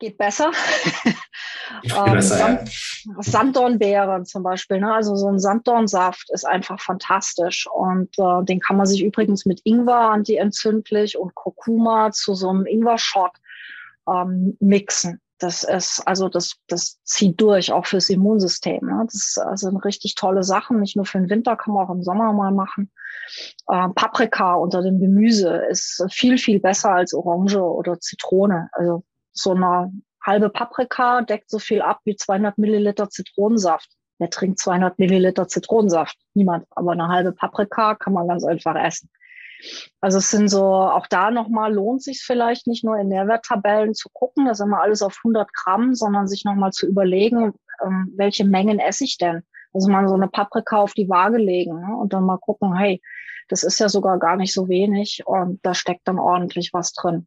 geht besser. ähm, besser Sand, ja. Sanddornbeeren zum Beispiel, ne? also so ein Sanddornsaft ist einfach fantastisch und äh, den kann man sich übrigens mit Ingwer antientzündlich und Kurkuma zu so einem Ingwer-Shot ähm, mixen. Das ist, also das, das zieht durch, auch fürs Immunsystem. Ne? Das also eine richtig tolle Sache, nicht nur für den Winter, kann man auch im Sommer mal machen. Äh, Paprika unter dem Gemüse ist viel, viel besser als Orange oder Zitrone. Also so eine halbe Paprika deckt so viel ab wie 200 Milliliter Zitronensaft. Wer trinkt 200 Milliliter Zitronensaft? Niemand. Aber eine halbe Paprika kann man ganz einfach essen. Also es sind so, auch da nochmal lohnt sich vielleicht nicht nur in Nährwerttabellen zu gucken, das ist immer alles auf 100 Gramm, sondern sich nochmal zu überlegen, ähm, welche Mengen esse ich denn? Also mal so eine Paprika auf die Waage legen ne? und dann mal gucken, hey, das ist ja sogar gar nicht so wenig und da steckt dann ordentlich was drin.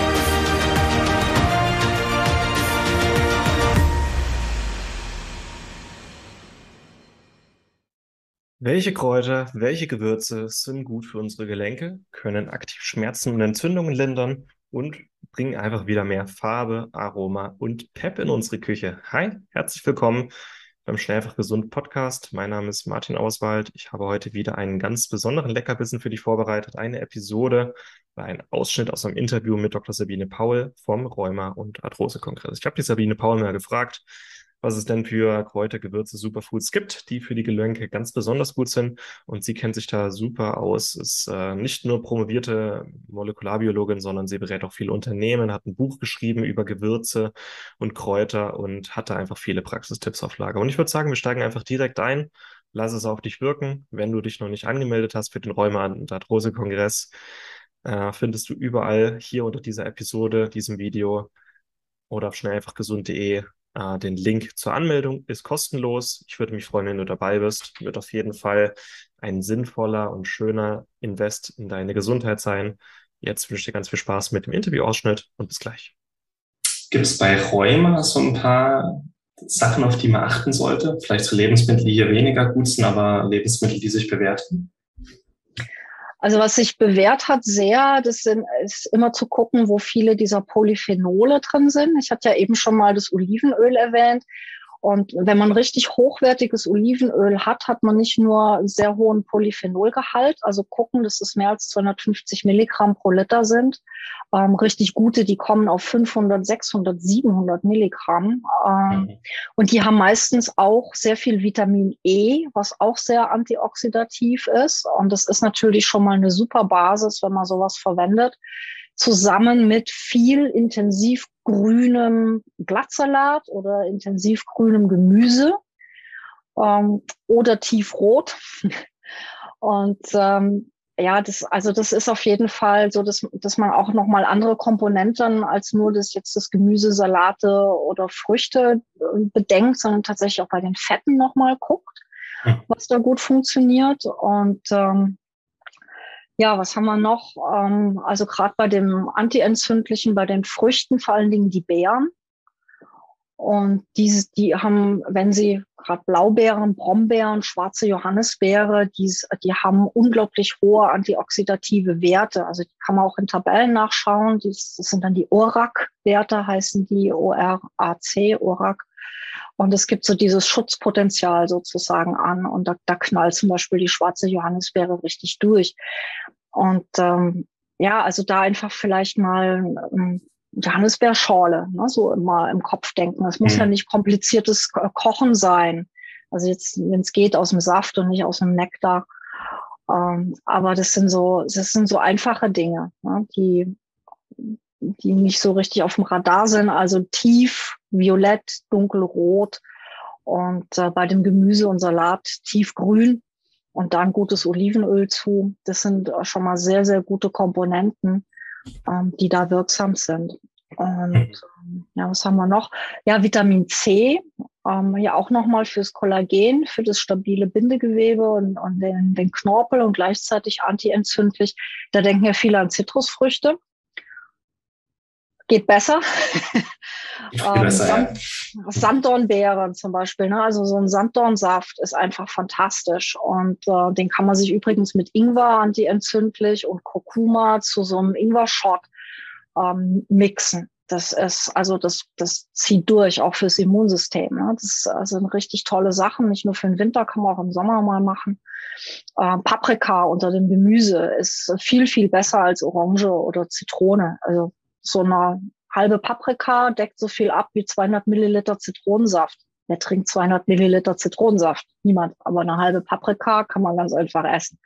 Welche Kräuter, welche Gewürze sind gut für unsere Gelenke, können aktiv Schmerzen und Entzündungen lindern und bringen einfach wieder mehr Farbe, Aroma und Pep in unsere Küche. Hi, herzlich willkommen beim Schnell einfach gesund Podcast. Mein Name ist Martin Auswald. Ich habe heute wieder einen ganz besonderen Leckerbissen für dich vorbereitet. Eine Episode, ein Ausschnitt aus einem Interview mit Dr. Sabine Paul vom Rheuma- und Arthrose-Kongress. Ich habe die Sabine Paul mal gefragt, was es denn für Kräuter, Gewürze, Superfoods gibt, die für die Gelenke ganz besonders gut sind. Und sie kennt sich da super aus, ist äh, nicht nur promovierte Molekularbiologin, sondern sie berät auch viele Unternehmen, hat ein Buch geschrieben über Gewürze und Kräuter und hat da einfach viele Praxistipps auf Lager. Und ich würde sagen, wir steigen einfach direkt ein. Lass es auf dich wirken. Wenn du dich noch nicht angemeldet hast für den Rheuma- und Arthrose-Kongress, äh, findest du überall hier unter dieser Episode, diesem Video oder auf schnell einfach gesund.de äh, den Link zur Anmeldung ist kostenlos. Ich würde mich freuen, wenn du dabei bist. Wird auf jeden Fall ein sinnvoller und schöner Invest in deine Gesundheit sein. Jetzt wünsche ich dir ganz viel Spaß mit dem Interviewausschnitt und bis gleich. Gibt es bei Rheuma so ein paar Sachen, auf die man achten sollte? Vielleicht so Lebensmittel, die hier weniger gut sind, aber Lebensmittel, die sich bewerten? Also was sich bewährt hat sehr, das sind, ist immer zu gucken, wo viele dieser Polyphenole drin sind. Ich hatte ja eben schon mal das Olivenöl erwähnt. Und wenn man richtig hochwertiges Olivenöl hat, hat man nicht nur einen sehr hohen Polyphenolgehalt, also gucken, dass es mehr als 250 Milligramm pro Liter sind. Ähm, richtig gute, die kommen auf 500, 600, 700 Milligramm. Ähm, mhm. Und die haben meistens auch sehr viel Vitamin E, was auch sehr antioxidativ ist. Und das ist natürlich schon mal eine super Basis, wenn man sowas verwendet zusammen mit viel intensiv grünem Glattsalat oder intensiv grünem Gemüse ähm, oder tiefrot. Und ähm, ja, das, also das ist auf jeden Fall so, dass, dass man auch nochmal andere Komponenten als nur das jetzt das Gemüse, Salate oder Früchte äh, bedenkt, sondern tatsächlich auch bei den Fetten nochmal guckt, was da gut funktioniert. Und ähm, ja, was haben wir noch? Ähm, also gerade bei dem Antientzündlichen, bei den Früchten, vor allen Dingen die Beeren. Und diese, die haben, wenn sie gerade Blaubeeren, Brombeeren, schwarze Johannisbeere, die, die haben unglaublich hohe antioxidative Werte. Also die kann man auch in Tabellen nachschauen. das sind dann die ORAC-Werte, heißen die O-R-A-C, ORAC. Und es gibt so dieses Schutzpotenzial sozusagen an. Und da, da knallt zum Beispiel die schwarze Johannisbeere richtig durch. Und ähm, ja, also da einfach vielleicht mal ähm, Johannisbeerschorle, ne, so immer im Kopf denken. Es muss mhm. ja nicht kompliziertes Kochen sein. Also jetzt, wenn es geht, aus dem Saft und nicht aus dem Nektar. Ähm, aber das sind so, das sind so einfache Dinge, ne, die, die nicht so richtig auf dem Radar sind. Also tief, violett, dunkelrot und äh, bei dem Gemüse und Salat tiefgrün und dann gutes Olivenöl zu. Das sind äh, schon mal sehr, sehr gute Komponenten, ähm, die da wirksam sind. Und ähm, ja, was haben wir noch? Ja, Vitamin C, ähm, ja auch nochmal fürs Kollagen, für das stabile Bindegewebe und, und den, den Knorpel und gleichzeitig antientzündlich. Da denken ja viele an Zitrusfrüchte. Geht besser. ähm, Sand, Sanddornbeeren zum Beispiel. Ne? Also so ein Sanddornsaft ist einfach fantastisch. Und äh, den kann man sich übrigens mit Ingwer antientzündlich und Kurkuma zu so einem Ingwer-Shot ähm, mixen. Das ist, also das, das zieht durch, auch fürs Immunsystem. Ne? Das also eine richtig tolle Sache. Nicht nur für den Winter, kann man auch im Sommer mal machen. Äh, Paprika unter dem Gemüse ist viel, viel besser als Orange oder Zitrone. Also so eine halbe Paprika deckt so viel ab wie 200 Milliliter Zitronensaft. Wer trinkt 200 Milliliter Zitronensaft? Niemand. Aber eine halbe Paprika kann man ganz einfach essen.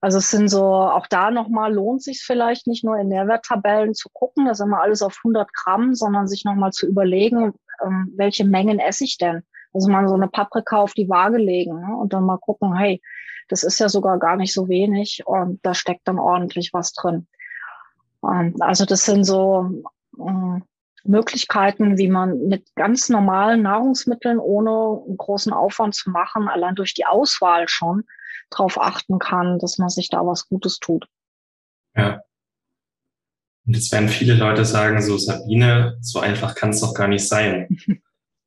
Also es sind so, auch da nochmal lohnt sich vielleicht nicht nur in Nährwerttabellen zu gucken, das ist immer alles auf 100 Gramm, sondern sich nochmal zu überlegen, ähm, welche Mengen esse ich denn? Also mal so eine Paprika auf die Waage legen ne? und dann mal gucken, hey, das ist ja sogar gar nicht so wenig und da steckt dann ordentlich was drin. Also das sind so äh, Möglichkeiten, wie man mit ganz normalen Nahrungsmitteln ohne großen Aufwand zu machen, allein durch die Auswahl schon darauf achten kann, dass man sich da was Gutes tut. Ja. Und jetzt werden viele Leute sagen, so Sabine, so einfach kann es doch gar nicht sein.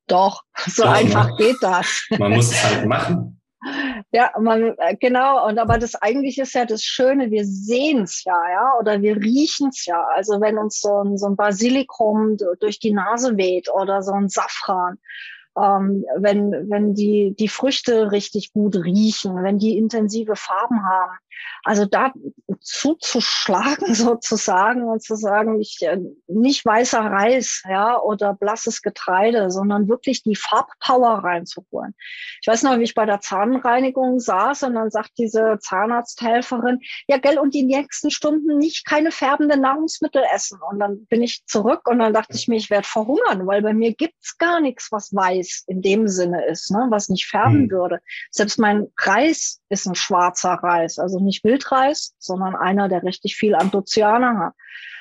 doch, so doch, einfach ne? geht das. Man muss es halt machen. Ja, man, äh, genau. Und aber das eigentlich ist ja das Schöne, wir sehen es ja, ja, oder wir riechen es ja. Also wenn uns so ein, so ein Basilikum durch die Nase weht oder so ein Safran ähm, wenn, wenn die, die Früchte richtig gut riechen, wenn die intensive Farben haben. Also da zuzuschlagen sozusagen und zu sagen, ich, äh, nicht weißer Reis, ja, oder blasses Getreide, sondern wirklich die Farbpower reinzuholen. Ich weiß noch, wie ich bei der Zahnreinigung saß und dann sagt diese Zahnarzthelferin, ja, gell, und die nächsten Stunden nicht keine färbenden Nahrungsmittel essen. Und dann bin ich zurück und dann dachte ich mir, ich werde verhungern, weil bei mir gibt's gar nichts, was weiß in dem Sinne ist, ne, was nicht färben mhm. würde. Selbst mein Reis ist ein schwarzer Reis, also nicht Wildreis, sondern einer, der richtig viel Anthocyane hat.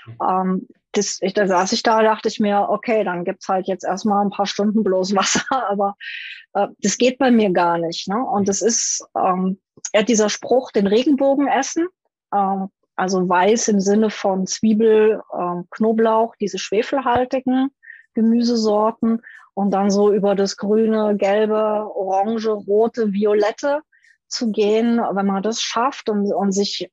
Mhm. Ähm, das, ich, da saß ich da, dachte ich mir, okay, dann gibt's halt jetzt erstmal ein paar Stunden bloß Wasser, aber äh, das geht bei mir gar nicht. Ne? Und es ist ähm, ja, dieser Spruch, den Regenbogen essen, ähm, also weiß im Sinne von Zwiebel, ähm, Knoblauch, diese schwefelhaltigen Gemüsesorten und dann so über das grüne, gelbe, orange, rote, violette zu gehen, wenn man das schafft und, und sich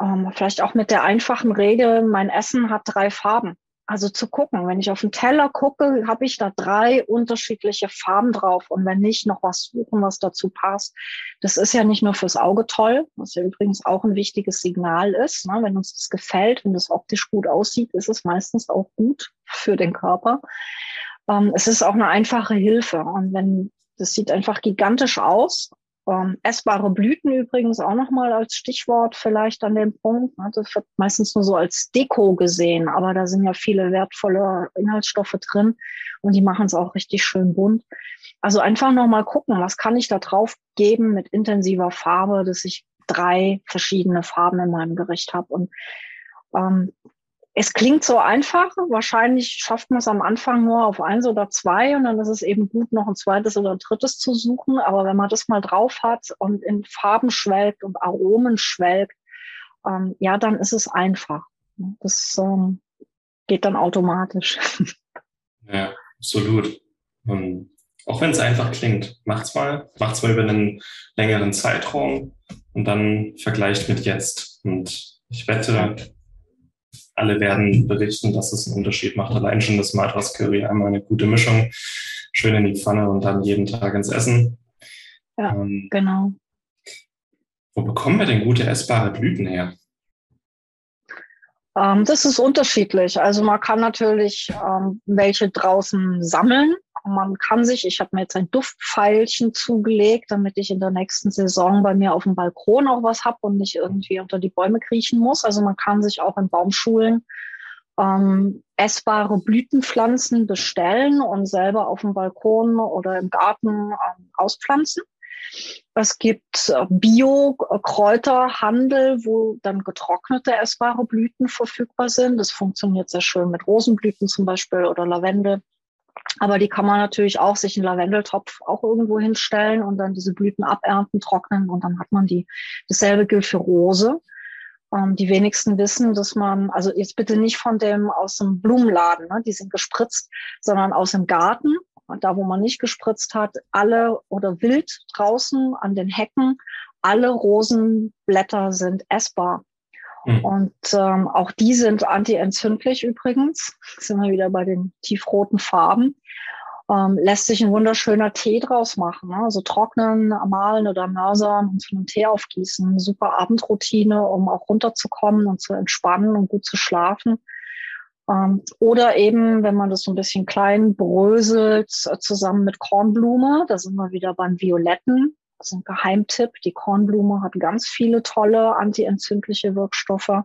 ähm, vielleicht auch mit der einfachen Regel, mein Essen hat drei Farben. Also zu gucken, wenn ich auf den Teller gucke, habe ich da drei unterschiedliche Farben drauf und wenn nicht, noch was suchen, was dazu passt. Das ist ja nicht nur fürs Auge toll, was ja übrigens auch ein wichtiges Signal ist. Ne? Wenn uns das gefällt, wenn das optisch gut aussieht, ist es meistens auch gut für den Körper. Ähm, es ist auch eine einfache Hilfe und wenn das sieht einfach gigantisch aus ähm, essbare Blüten übrigens auch nochmal als Stichwort vielleicht an dem Punkt. Ne? Das wird meistens nur so als Deko gesehen, aber da sind ja viele wertvolle Inhaltsstoffe drin und die machen es auch richtig schön bunt. Also einfach nochmal gucken, was kann ich da drauf geben mit intensiver Farbe, dass ich drei verschiedene Farben in meinem Gericht habe. Und ähm, es klingt so einfach. Wahrscheinlich schafft man es am Anfang nur auf eins oder zwei und dann ist es eben gut, noch ein zweites oder ein drittes zu suchen. Aber wenn man das mal drauf hat und in Farben schwelgt und Aromen schwelgt, ähm, ja, dann ist es einfach. Das ähm, geht dann automatisch. Ja, absolut. Und auch wenn es einfach klingt, macht's mal, macht's mal über einen längeren Zeitraum und dann vergleicht mit jetzt. Und ich wette, alle werden berichten, dass es einen Unterschied macht. Allein schon das Madras Curry, einmal eine gute Mischung, schön in die Pfanne und dann jeden Tag ins Essen. Ja, ähm, genau. Wo bekommen wir denn gute essbare Blüten her? Ähm, das ist unterschiedlich. Also man kann natürlich ähm, welche draußen sammeln. Man kann sich, ich habe mir jetzt ein Duftpfeilchen zugelegt, damit ich in der nächsten Saison bei mir auf dem Balkon auch was habe und nicht irgendwie unter die Bäume kriechen muss. Also man kann sich auch in Baumschulen ähm, essbare Blütenpflanzen bestellen und selber auf dem Balkon oder im Garten ähm, auspflanzen. Es gibt äh, Bio-Kräuterhandel, wo dann getrocknete essbare Blüten verfügbar sind. Das funktioniert sehr schön mit Rosenblüten zum Beispiel oder Lavendel. Aber die kann man natürlich auch sich einen Lavendeltopf auch irgendwo hinstellen und dann diese Blüten abernten, trocknen und dann hat man die. Dasselbe gilt für Rose. Ähm, die wenigsten wissen, dass man, also jetzt bitte nicht von dem aus dem Blumenladen, ne, die sind gespritzt, sondern aus dem Garten, da wo man nicht gespritzt hat, alle oder wild draußen an den Hecken, alle Rosenblätter sind essbar. Mhm. Und ähm, auch die sind antientzündlich übrigens. Sind wir wieder bei den tiefroten Farben ähm, lässt sich ein wunderschöner Tee draus machen. Ne? Also trocknen, malen oder mörsern und zu einem Tee aufgießen. Super Abendroutine, um auch runterzukommen und zu entspannen und gut zu schlafen. Ähm, oder eben, wenn man das so ein bisschen klein bröselt, äh, zusammen mit Kornblume, da sind wir wieder beim Violetten. Das ist ein Geheimtipp. Die Kornblume hat ganz viele tolle antientzündliche Wirkstoffe.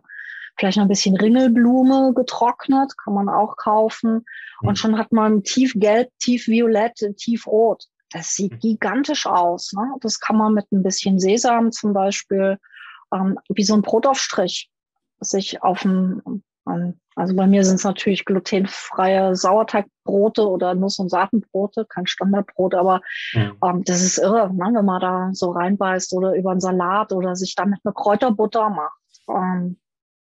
Vielleicht noch ein bisschen Ringelblume getrocknet, kann man auch kaufen. Und mhm. schon hat man tiefgelb, tiefviolett, tiefrot. Das sieht mhm. gigantisch aus. Ne? Das kann man mit ein bisschen Sesam zum Beispiel, ähm, wie so ein Brotaufstrich, sich auf dem, ähm, also bei mir sind es natürlich glutenfreie Sauerteigbrote oder Nuss- und Saatenbrote, kein Standardbrot, aber mhm. ähm, das ist irre, ne? wenn man da so reinbeißt oder über einen Salat oder sich damit eine Kräuterbutter macht. Ähm,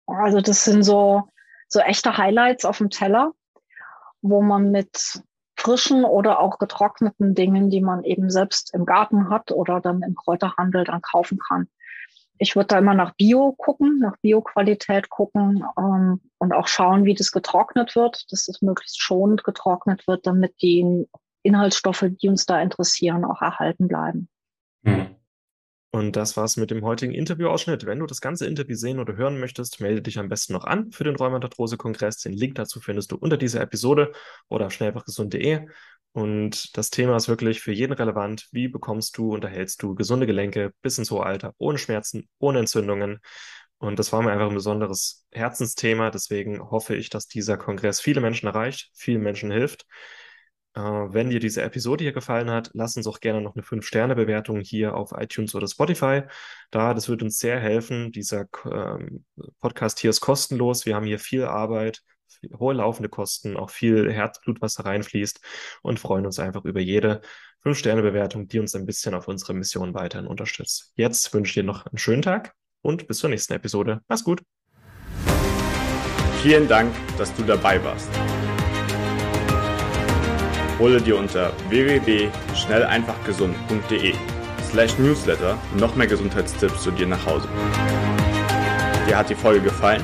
also das sind so, so echte Highlights auf dem Teller, wo man mit frischen oder auch getrockneten Dingen, die man eben selbst im Garten hat oder dann im Kräuterhandel dann kaufen kann. Ich würde da immer nach Bio gucken, nach Bioqualität gucken ähm, und auch schauen, wie das getrocknet wird, dass es möglichst schonend getrocknet wird, damit die Inhaltsstoffe, die uns da interessieren, auch erhalten bleiben. Mhm. Und das war's mit dem heutigen Interviewausschnitt. Wenn du das ganze Interview sehen oder hören möchtest, melde dich am besten noch an für den Rheumatarthrose-Kongress. Den Link dazu findest du unter dieser Episode oder auf schnellfachgesund.de. Und das Thema ist wirklich für jeden relevant. Wie bekommst du und erhältst du gesunde Gelenke bis ins hohe Alter, ohne Schmerzen, ohne Entzündungen? Und das war mir einfach ein besonderes Herzensthema. Deswegen hoffe ich, dass dieser Kongress viele Menschen erreicht, vielen Menschen hilft. Äh, wenn dir diese Episode hier gefallen hat, lass uns auch gerne noch eine 5-Sterne-Bewertung hier auf iTunes oder Spotify da. Das wird uns sehr helfen. Dieser ähm, Podcast hier ist kostenlos. Wir haben hier viel Arbeit, hohe laufende Kosten, auch viel Herzblut, was da reinfließt und freuen uns einfach über jede 5-Sterne-Bewertung, die uns ein bisschen auf unsere Mission weiterhin unterstützt. Jetzt wünsche ich dir noch einen schönen Tag und bis zur nächsten Episode. Mach's gut. Vielen Dank, dass du dabei warst. Hole dir unter www.schnelleinfachgesund.de slash newsletter noch mehr Gesundheitstipps zu dir nach Hause. Dir hat die Folge gefallen?